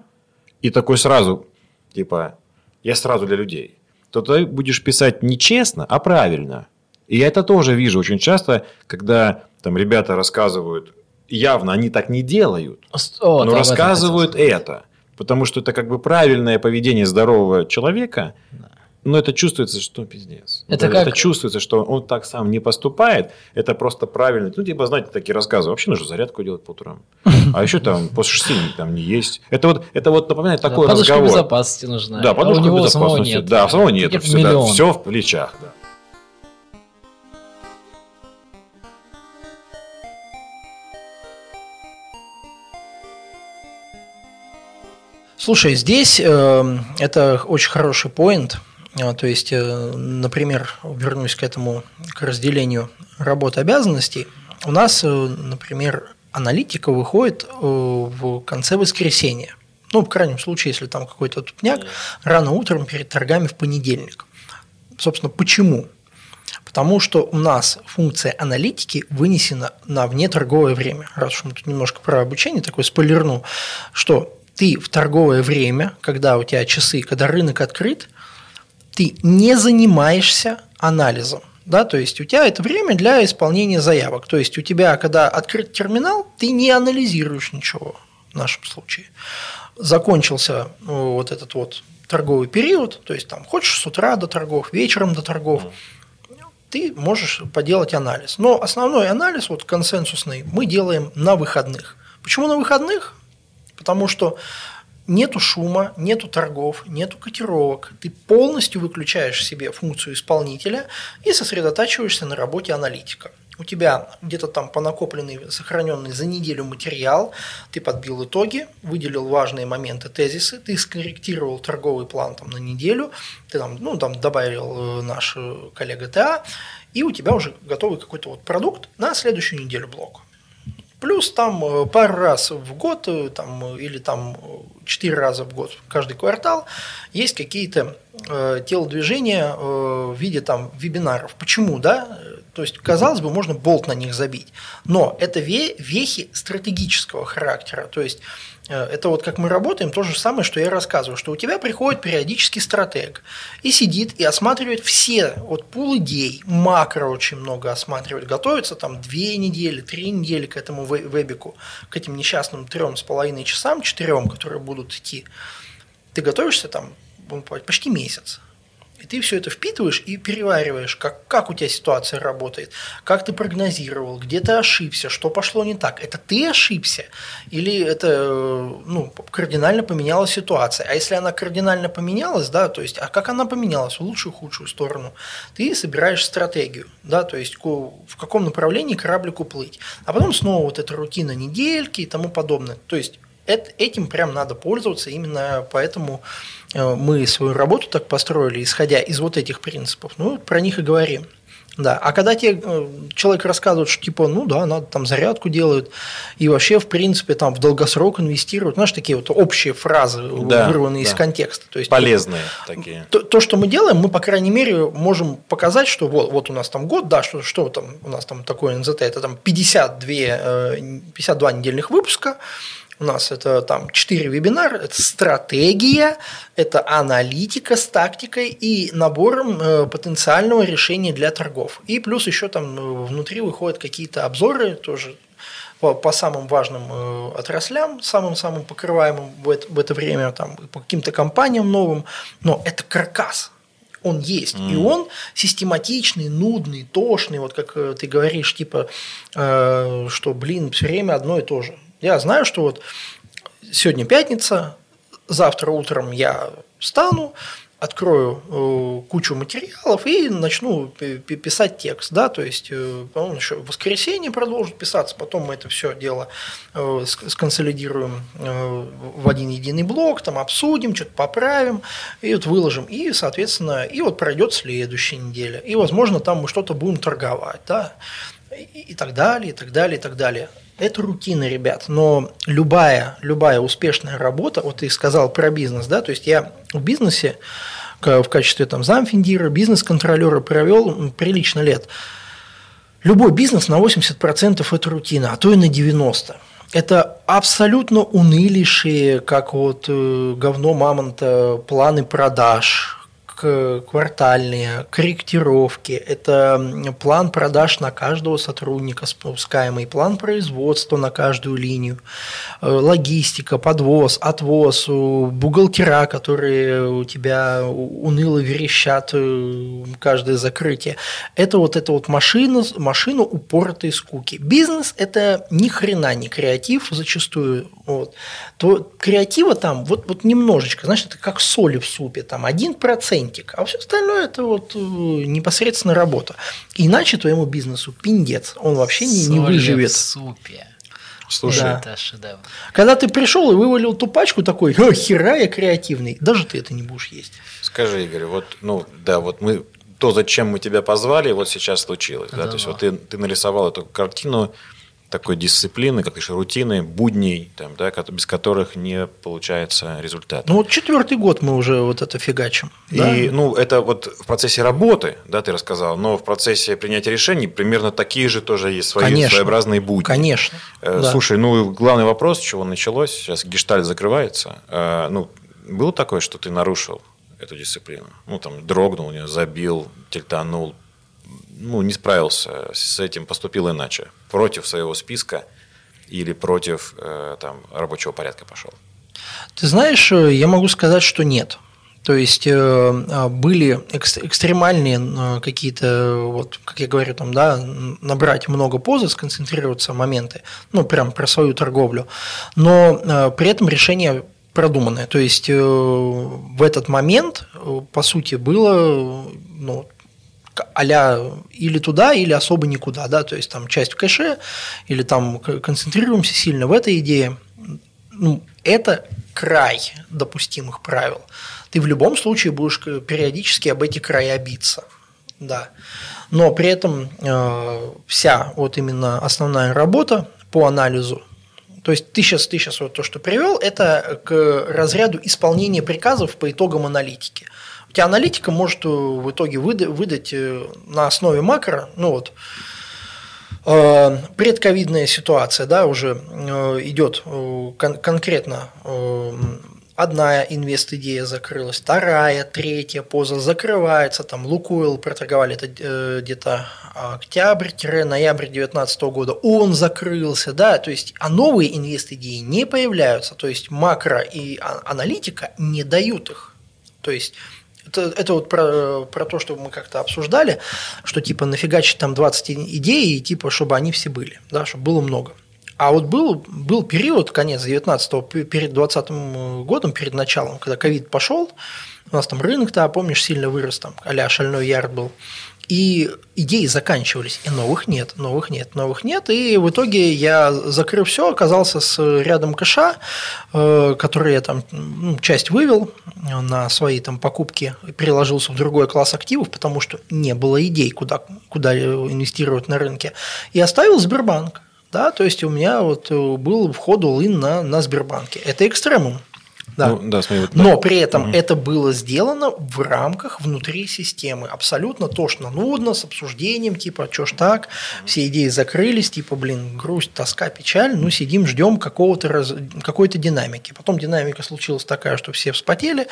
и такой сразу, типа, я сразу для людей, то ты будешь писать не честно, а правильно. И я это тоже вижу очень часто, когда там ребята рассказывают, явно они так не делают, О, но да, рассказывают это. Потому что это как бы правильное поведение здорового человека. Но это чувствуется, что пиздец. Это это, как- это чувствуется, что он так сам не поступает. Это просто правильно. Ну, типа, знаете, такие рассказы. Вообще нужно зарядку делать по утрам. (laughs) А еще там после шести там не есть. Это вот, это вот напоминает Да, такой подушка разговор. безопасности нужна. Да, а подушка у него безопасности. нет. Да, самого нет. Таких Всегда все в плечах. Да. Слушай, здесь э, это очень хороший поинт. Э, То есть, э, например, вернусь к этому, к разделению работ и обязанностей. У нас, э, например, аналитика выходит э, в конце воскресенья. Ну, в крайнем случае, если там какой-то тупняк, рано утром перед торгами в понедельник. Собственно, почему? Потому что у нас функция аналитики вынесена на внеторговое время. Раз уж мы тут немножко про обучение такое спойлерну, что ты в торговое время, когда у тебя часы, когда рынок открыт, ты не занимаешься анализом. Да, то есть у тебя это время для исполнения заявок. То есть у тебя, когда открыт терминал, ты не анализируешь ничего в нашем случае. Закончился э, вот этот вот торговый период, то есть там хочешь с утра до торгов, вечером до торгов, ты можешь поделать анализ. Но основной анализ, вот консенсусный, мы делаем на выходных. Почему на выходных? Потому что нету шума, нету торгов, нету котировок. Ты полностью выключаешь себе функцию исполнителя и сосредотачиваешься на работе аналитика. У тебя где-то там понакопленный, сохраненный за неделю материал, ты подбил итоги, выделил важные моменты, тезисы, ты скорректировал торговый план там, на неделю, ты там, ну, там добавил э, наш э, коллега ТА, и у тебя уже готовый какой-то вот продукт на следующую неделю блок. Плюс там э, пару раз в год э, там, э, или там четыре раза в год, каждый квартал, есть какие-то э, телодвижения э, в виде там вебинаров. Почему, да? То есть, казалось бы, можно болт на них забить. Но это ве- вехи стратегического характера. То есть, это вот как мы работаем, то же самое, что я рассказываю, что у тебя приходит периодически стратег и сидит и осматривает все вот пул идей, макро очень много осматривает, готовится там две недели, три недели к этому ве- вебику, к этим несчастным трем с половиной часам, четырем, которые будут идти. Ты готовишься там почти месяц. И ты все это впитываешь и перевариваешь, как, как у тебя ситуация работает, как ты прогнозировал, где ты ошибся, что пошло не так. Это ты ошибся или это э, ну, кардинально поменялась ситуация? А если она кардинально поменялась, да, то есть, а как она поменялась в лучшую, худшую сторону? Ты собираешь стратегию, да, то есть в каком направлении кораблику плыть. А потом снова вот эта рутина недельки и тому подобное. То есть эт- этим прям надо пользоваться, именно поэтому мы свою работу так построили, исходя из вот этих принципов. Ну, про них и говорим. Да, а когда тебе э, человек рассказывает, что типа, ну да, надо там зарядку делают, и вообще, в принципе, там в долгосрок инвестируют, знаешь, такие вот общие фразы, Да, вырванные из да. контекста. То есть, Полезные такие. то, то, что мы делаем, мы, по крайней мере, можем показать, что вот, вот у нас там год, да, что, что там у нас там такое НЗТ, это там 52, э, 52 недельных выпуска, у нас это там 4 вебинара, это стратегия, это аналитика с тактикой и набором э, потенциального решения для торгов. И плюс еще там э, внутри выходят какие-то обзоры тоже по, по самым важным э, отраслям, самым-самым покрываемым в это, в это время, там, по каким-то компаниям новым, но это каркас, он есть, и он систематичный, нудный, тошный, вот как э, ты говоришь, типа, э, что, блин, все время одно и то же. Я знаю, что вот сегодня пятница, завтра утром я встану, открою э, кучу материалов и начну пи- пи- писать текст, да, то есть, э, по-моему, еще в воскресенье продолжит писаться, потом мы это все дело э, ск- сконсолидируем в один единый блок, там обсудим, что-то поправим, и вот выложим, и, соответственно, и вот пройдет следующая неделя, и, возможно, там мы что-то будем торговать, да, и так далее, и так далее, и так далее. Это рутина, ребят, но любая, любая успешная работа, вот ты сказал про бизнес, да, то есть я в бизнесе в качестве там замфиндира, бизнес-контролера провел прилично лет. Любой бизнес на 80% это рутина, а то и на 90%. Это абсолютно унылейшие, как вот э, говно мамонта, планы продаж, квартальные, корректировки, это план продаж на каждого сотрудника, спускаемый план производства на каждую линию, э, логистика, подвоз, отвоз, у бухгалтера, которые у тебя уныло верещат э, каждое закрытие. Это вот эта вот машина, машина упоротой скуки. Бизнес – это ни хрена не креатив зачастую. Вот. То креатива там вот, вот немножечко, знаешь, это как соли в супе, там один процент центик, а все остальное это вот э, непосредственно работа. Иначе твоему бизнесу пиндец, он вообще не, не выживет. В супе. Слушай, да. это шедевр. Когда ты пришел и вывалил ту пачку такой, хера я креативный, даже ты это не будешь есть. Скажи, Игорь, вот, ну, да, вот мы то, зачем мы тебя позвали, вот сейчас случилось. Да, да? То есть ну. вот ты, ты нарисовал эту картину, такой дисциплины, как говоришь, рутины, будней, там, да, без которых не получается результат. Ну вот четвертый год мы уже вот это фигачим. И, да? ну, это вот в процессе работы, да, ты рассказал, но в процессе принятия решений примерно такие же тоже есть свои Конечно. своеобразные будни. Конечно. Э, да. Слушай, ну, главный вопрос, с чего началось, сейчас гештальт закрывается. Э, Ну, было такое, что ты нарушил эту дисциплину? Ну, там, дрогнул, забил, тельтанул, ну, не справился с этим, поступил иначе, против своего списка или против э, там, рабочего порядка пошел? Ты знаешь, э, я могу сказать, что нет. То есть э, а, были экс- экстремальные какие-то, вот, как я говорю, там, да, набрать много позы, сконцентрироваться моменты, ну, прям про свою торговлю, но при этом решение продуманное. То есть в этот момент, по сути, было, ну, а или туда, или особо никуда, да, то есть там часть в кэше, или там концентрируемся сильно в этой идее. Ну, это край допустимых правил. Ты в любом случае будешь периодически об эти края биться, да. Но при этом э, вся вот именно основная работа по анализу то есть ты сейчас, ты сейчас вот то, что привел, это к разряду исполнения приказов по итогам аналитики. Тебя аналитика может э, в итоге выда- выдать э, на основе макро, ну вот, э, предковидная ситуация, да, уже идет кон- конкретно одна инвест-идея закрылась, вторая, третья поза закрывается, там Лукойл проторговали это где-то октябрь-ноябрь 2019 года, он закрылся, да, то есть, а новые инвест-идеи не появляются, то есть макро и а- аналитика не дают их, то есть это, это вот про, про то, что мы как-то обсуждали, что типа нафигачить там 20 и- идей, и типа, чтобы они все были, да, чтобы было много. А вот был, был период, конец 19-го, пе- перед 20 годом, перед началом, когда ковид пошел, у нас там рынок-то, помнишь, сильно вырос, там, а шальной ярд был. И идеи заканчивались, и новых нет, новых нет, новых нет. И в итоге я, закрыв все, оказался с рядом кэша, который я там ну, часть вывел на свои там покупки, переложился в другой класс активов, потому что не было идей, куда, куда инвестировать на рынке. И оставил Сбербанк. Да, то есть у меня вот э, был вход all на, на Сбербанке. Это экстремум. Да. Ну, да, смотри, вот, Но при этом это было сделано в рамках внутри системы. Абсолютно тошно, нудно, с обсуждением, типа, что ж так, все идеи закрылись, типа, блин, грусть, тоска, печаль, ну, сидим, ждем какого-то раз... какой-то динамики. Потом динамика случилась такая, что все вспотели,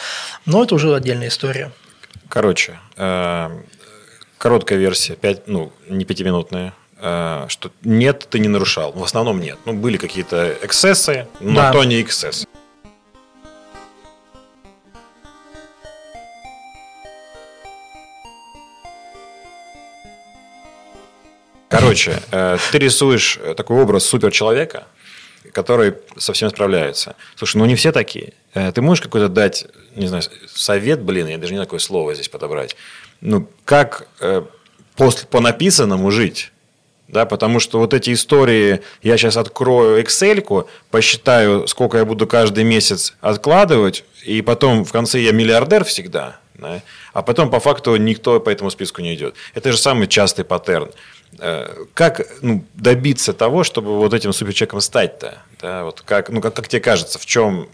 но это уже отдельная история. Короче, э, короткая версия, пять, ну, не пятиминутная, э, что нет, ты не нарушал. В основном нет. Ну, были какие-то эксцессы, но Да. то не эксцессы. Короче, э, ты рисуешь э, такой образ суперчеловека, который совсем справляется. Слушай, ну не все такие. Э, Ты можешь какой-то дать, не знаю, совет, блин, я даже не какое слово здесь подобрать. Ну, как после, по написанному жить? Да, потому что вот эти истории, я сейчас открою Excel, посчитаю, сколько я буду каждый месяц откладывать, и потом в конце я миллиардер всегда, да, а потом по факту никто по этому списку не идет. Это же самый частый паттерн. Э, Как ну, добиться того, чтобы вот этим суперчеком стать-то? Да, вот как, ну, как, как тебе кажется, в чем,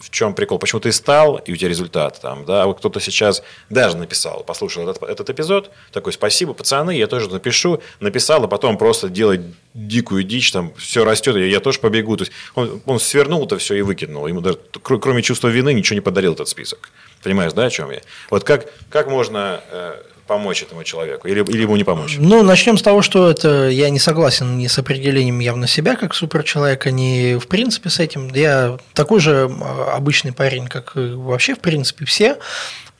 в чем прикол? Почему ты стал, и у тебя результат там, да? А вот кто-то сейчас даже написал, послушал этот, этот эпизод, такой, спасибо, пацаны, я тоже напишу, написал, а потом просто делает дикую дичь, там, все растет, и я тоже побегу. То есть он, он свернул это все и выкинул. Ему даже, кр- кроме чувства вины, ничего не подарил этот список. Понимаешь, да, о чем я? Вот как, как можно э, помочь этому человеку? Или, или ему не помочь? Ну, начнем с того, что это я не согласен ни с определением явно себя как суперчеловека, ни в принципе с этим. Я такой же обычный парень, как вообще в принципе все.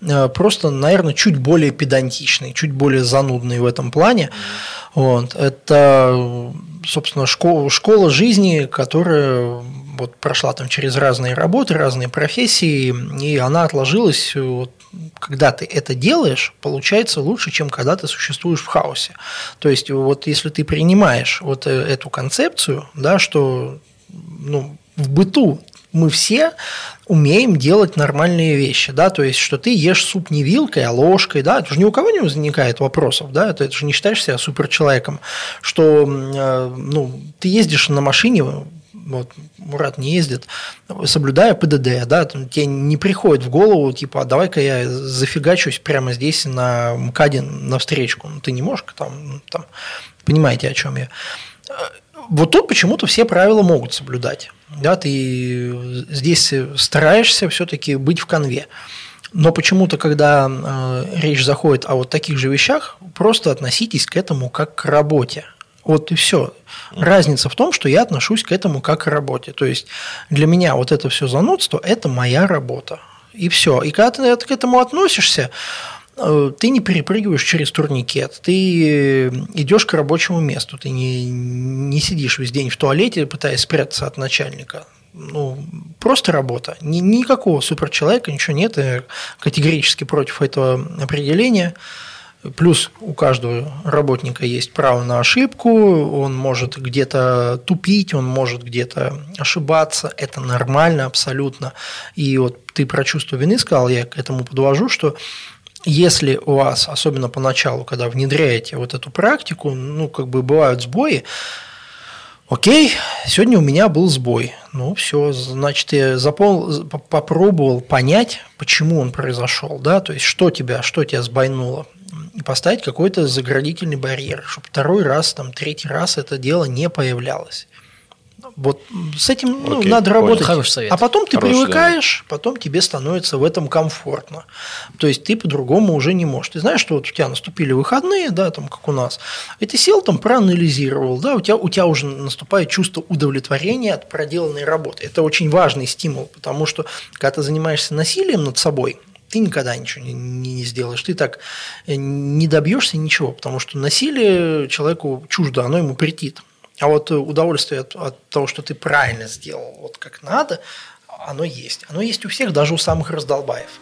А, просто, наверное, чуть более педантичный, чуть более занудный в этом плане. Вот. Это, собственно, школа, школа жизни, которая вот прошла там через разные работы, разные профессии, и она отложилась, вот, когда ты это делаешь, получается лучше, чем когда ты существуешь в хаосе. То есть вот если ты принимаешь вот э, эту концепцию, да, что ну, в быту мы все умеем делать нормальные вещи, да, то есть, что ты ешь суп не вилкой, а ложкой, да, это же ни у кого не возникает вопросов, да, это, это же не считаешь себя суперчеловеком, что, э, ну, ты ездишь на машине, вот Мурат не ездит, соблюдая ПДД, да, тебе не приходит в голову, типа, а давай-ка я зафигачусь прямо здесь на МКАДе на встречку. Ну, ты не можешь там, ну, там, понимаете, о чем я. Вот тут почему-то все правила могут соблюдать. Да, ты здесь стараешься все-таки быть в конве. Но почему-то, когда э, речь заходит о вот таких же вещах, просто относитесь к этому как к работе. Вот и все. Разница в том, что я отношусь к этому как к работе. То есть для меня вот это все занудство – это моя работа. И все. И когда ты к этому относишься, э, ты не перепрыгиваешь через турникет, ты идешь к рабочему месту, ты не, не сидишь весь день в туалете, пытаясь спрятаться от начальника. Ну, просто работа. Ни, никакого суперчеловека, ничего нет. Я категорически против этого определения. Плюс у каждого работника есть право на ошибку, он может где-то тупить, он может где-то ошибаться, это нормально абсолютно. И вот ты про чувство вины сказал, я к этому подвожу, что если у вас, особенно поначалу, когда внедряете вот эту практику, ну, как бы бывают сбои, Окей, сегодня у меня был сбой. Ну, все, значит, я запол... попробовал понять, почему он произошел, да, то есть что тебя, что тебя сбойнуло поставить какой-то заградительный барьер, чтобы второй раз, там, третий раз это дело не появлялось. Вот с этим ну, Окей, надо работать. Хороший совет. А потом ты Хороший, привыкаешь, да. потом тебе становится в этом комфортно. То есть ты по-другому уже не можешь. Ты знаешь, что вот у тебя наступили выходные, да, там как у нас, и ты сел там, проанализировал, да, у тебя, у тебя уже наступает чувство удовлетворения от проделанной работы. Это очень важный стимул, потому что когда ты занимаешься насилием над собой, ты никогда ничего не, не сделаешь. Ты так э, не добьешься ничего, потому что насилие человеку чуждо, оно ему претит. А вот удовольствие от, от того, что ты правильно сделал, вот как надо, оно есть. Оно есть у всех, даже у самых раздолбаев.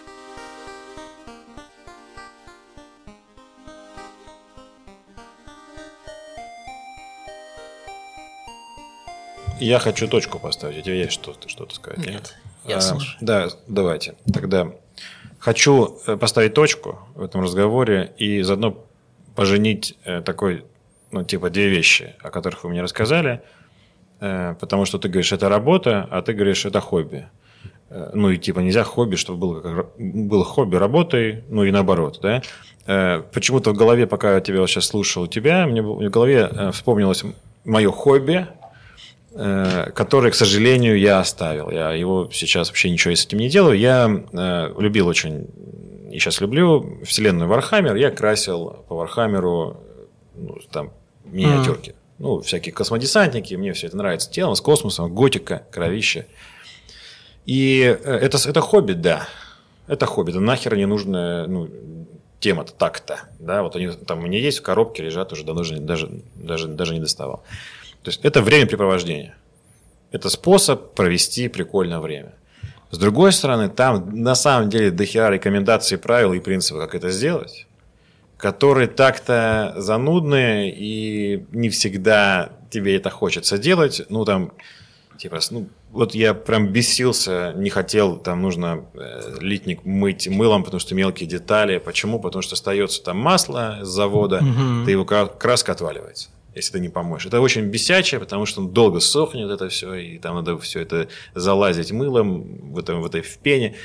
Я хочу точку поставить. У тебя есть что-то что сказать? Нет, нет? я а, слушаю. Да, давайте. Тогда Хочу э, поставить точку в этом разговоре и заодно поженить э, такой, ну, типа, две вещи, о которых вы мне рассказали, э, потому что ты говоришь, это работа, а ты говоришь, это хобби. Ну, и типа нельзя хобби, чтобы было, было хобби работой, ну и наоборот, да. Почему-то в голове, пока я тебя сейчас слушал тебя, мне в голове вспомнилось мое хобби, который, к сожалению, я оставил. Я его сейчас вообще ничего с этим не делаю. Я э, любил очень, и сейчас люблю, вселенную Warhammer. Я красил по Warhammer'у ну, там, миниатюрки. Mm. Ну, всякие космодесантники, мне все это нравится. Тема с космосом, готика, кровище. И э, это, это хобби, да. Это хобби. Это нахер не нужная ну, тема-то так-то. Да? Вот они там у меня есть в коробке, лежат уже давно даже, даже, даже не доставал. То есть это времяпрепровождение. Это способ провести прикольное время. С другой стороны, там на самом деле дохера рекомендаций, правил и принципов, как это сделать, которые так-то занудные и не всегда тебе это хочется делать. Ну, там, типа, ну, вот я прям бесился, не хотел, там нужно э, литник мыть мылом, потому что мелкие детали. Почему? Потому что остается там масло с завода, угу. ты его краска отваливается если ты не поможешь. Это очень бесячее, потому что он долго сохнет это все, и там надо все это залазить мылом в, этом, в этой в пене.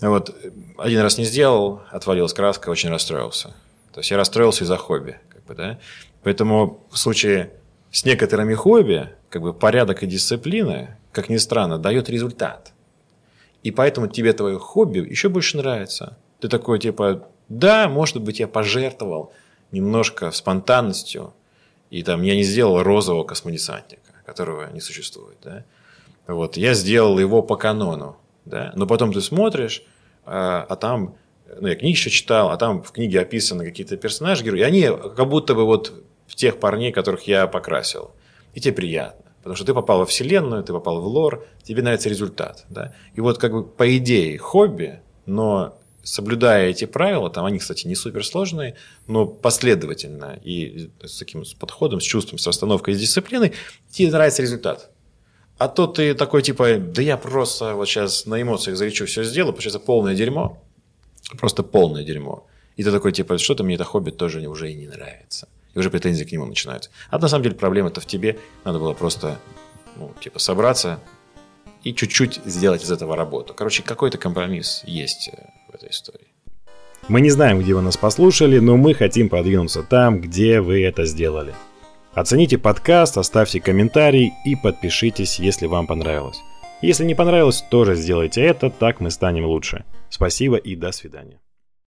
Вот. Один раз не сделал, отвалилась краска, очень расстроился. То есть я расстроился из-за хобби. Как бы, да? Поэтому в случае с некоторыми хобби, как бы порядок и дисциплина, как ни странно, дает результат. И поэтому тебе твое хобби еще больше нравится. Ты такой, типа, Да, может быть, я пожертвовал немножко спонтанностью, и там я не сделал розового космодесантника, которого не существует. Да? Вот, я сделал его по канону. Да? Но потом ты смотришь, а, а там, ну, я книги еще читал, а там в книге описаны какие-то персонажи, герои, и они как будто бы вот тех парней, которых я покрасил. И тебе приятно. Потому что ты попал во вселенную, ты попал в лор, тебе нравится результат. Да? И вот как бы по идее хобби, но соблюдая эти правила, там они, кстати, не суперсложные, но последовательно и с таким с подходом, с чувством, с расстановкой, с дисциплиной, тебе нравится результат. А то ты такой типа, да я просто вот сейчас на эмоциях заречу, все сделаю, потому что это полное дерьмо. Просто полное дерьмо. И ты такой типа, что-то мне это хобби тоже уже и не нравится. И уже претензии к нему начинаются. А на самом деле проблема-то в тебе. Надо было просто, ну, типа, собраться и чуть-чуть сделать из этого работу. Короче, какой-то компромисс есть э, в этой истории. Мы не знаем, где вы нас послушали, но мы хотим продвинуться там, где вы это сделали. Оцените подкаст, оставьте комментарий и подпишитесь, если вам понравилось. Если не понравилось, тоже сделайте это, так мы станем лучше. Спасибо и до свидания.